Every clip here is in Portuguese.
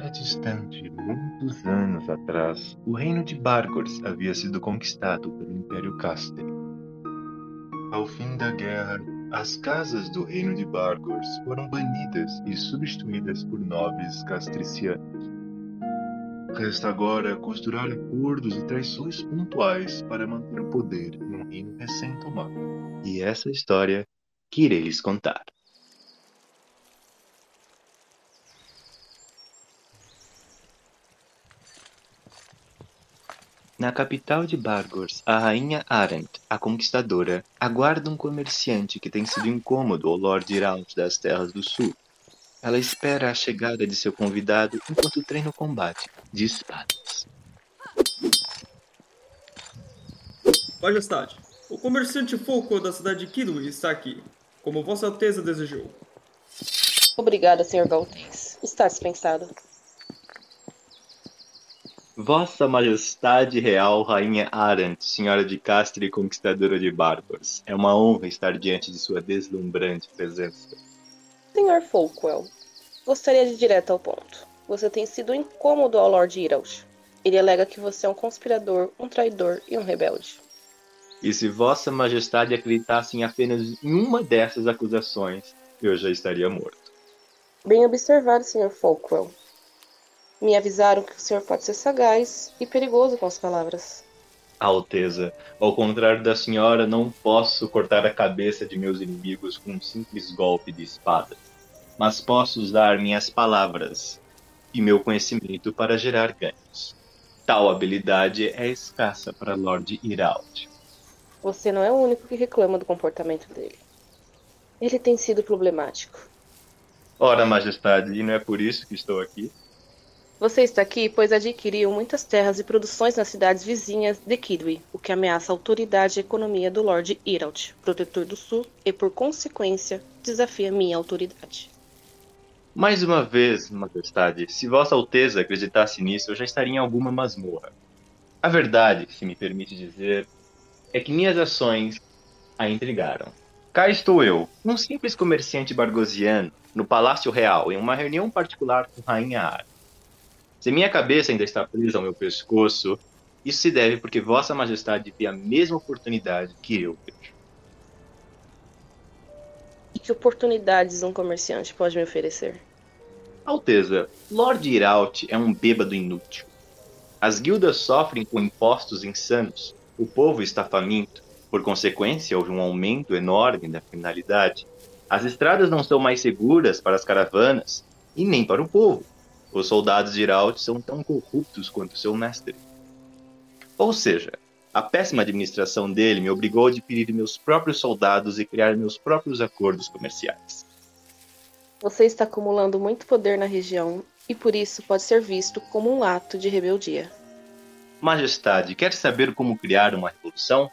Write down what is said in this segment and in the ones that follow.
distante, muitos anos atrás, o reino de Bargors havia sido conquistado pelo Império Caster. Ao fim da guerra, as casas do reino de Bargors foram banidas e substituídas por nobres castricianos. Resta agora costurar acordos e traições pontuais para manter o poder num reino recém-tomado. E essa história que irei lhes contar. Na capital de Bargors, a rainha Arendt, a conquistadora, aguarda um comerciante que tem sido incômodo ao Lord Iralt das Terras do Sul. Ela espera a chegada de seu convidado enquanto treina o combate de espadas. Majestade, o comerciante Foco da cidade de Kidway está aqui, como Vossa Alteza desejou. Obrigada, Sr. Galtez. Está dispensado. Vossa Majestade Real Rainha Arendt, Senhora de Castre e Conquistadora de Bárbaros, é uma honra estar diante de sua deslumbrante presença. Sr. Folkwell, gostaria de ir direto ao ponto. Você tem sido incômodo ao Lord Iralt. Ele alega que você é um conspirador, um traidor e um rebelde. E se Vossa Majestade acreditasse em apenas em uma dessas acusações, eu já estaria morto. Bem observado, Sr. Folkwell. Me avisaram que o senhor pode ser sagaz e perigoso com as palavras. Alteza, ao contrário da senhora, não posso cortar a cabeça de meus inimigos com um simples golpe de espada, mas posso usar minhas palavras e meu conhecimento para gerar ganhos. Tal habilidade é escassa para Lord Irald. Você não é o único que reclama do comportamento dele. Ele tem sido problemático. Ora, Majestade, e não é por isso que estou aqui? Você está aqui pois adquiriu muitas terras e produções nas cidades vizinhas de Kidway, o que ameaça a autoridade e economia do Lord Iralt, protetor do Sul, e por consequência desafia minha autoridade. Mais uma vez, Majestade, se Vossa Alteza acreditasse nisso, eu já estaria em alguma masmorra. A verdade, se me permite dizer, é que minhas ações a intrigaram. Cá estou eu, um simples comerciante bargosiano, no Palácio Real, em uma reunião particular com Rainha Ara. Se minha cabeça ainda está presa ao meu pescoço, isso se deve porque Vossa Majestade vê a mesma oportunidade que eu vejo. E que oportunidades um comerciante pode me oferecer? Alteza, Lord Iralt é um bêbado inútil. As guildas sofrem com impostos insanos, o povo está faminto, por consequência, houve um aumento enorme da criminalidade. As estradas não são mais seguras para as caravanas e nem para o povo. Os soldados de Iralt são tão corruptos quanto seu mestre. Ou seja, a péssima administração dele me obrigou a adquirir meus próprios soldados e criar meus próprios acordos comerciais. Você está acumulando muito poder na região e por isso pode ser visto como um ato de rebeldia. Majestade, quer saber como criar uma revolução?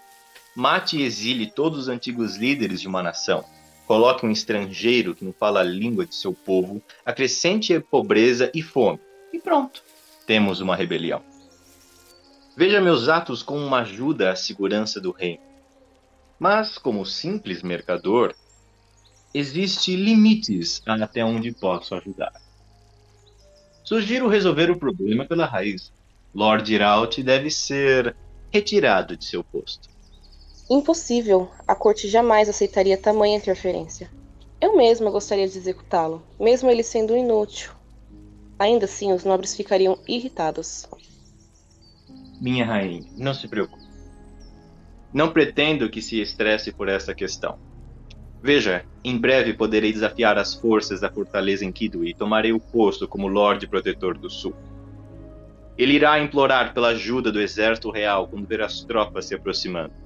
Mate e exile todos os antigos líderes de uma nação. Coloque um estrangeiro que não fala a língua de seu povo, acrescente pobreza e fome. E pronto, temos uma rebelião. Veja meus atos como uma ajuda à segurança do reino. Mas, como simples mercador, existe limites até onde posso ajudar. Sugiro resolver o problema pela raiz. Lord Iralt deve ser retirado de seu posto. Impossível. A corte jamais aceitaria tamanha interferência. Eu mesma gostaria de executá-lo, mesmo ele sendo inútil. Ainda assim, os nobres ficariam irritados. Minha rainha, não se preocupe. Não pretendo que se estresse por essa questão. Veja, em breve poderei desafiar as forças da fortaleza em Kidway e tomarei o posto como Lorde Protetor do Sul. Ele irá implorar pela ajuda do exército real quando ver as tropas se aproximando.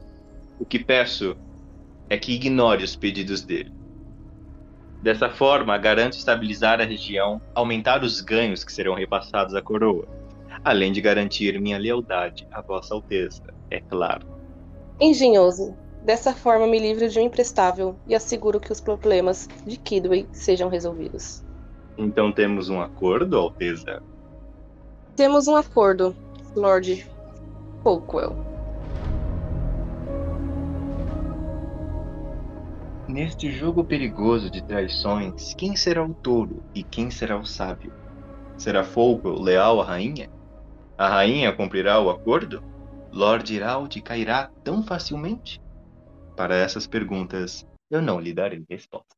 O que peço é que ignore os pedidos dele. Dessa forma, garanto estabilizar a região, aumentar os ganhos que serão repassados à coroa, além de garantir minha lealdade à Vossa Alteza, é claro. Engenhoso. Dessa forma, me livro de um imprestável e asseguro que os problemas de Kidway sejam resolvidos. Então temos um acordo, Alteza? Temos um acordo, Lord Folkwell. Neste jogo perigoso de traições, quem será o touro e quem será o sábio? Será Folco leal à rainha? A rainha cumprirá o acordo? Lord Irald cairá tão facilmente? Para essas perguntas, eu não lhe darei resposta.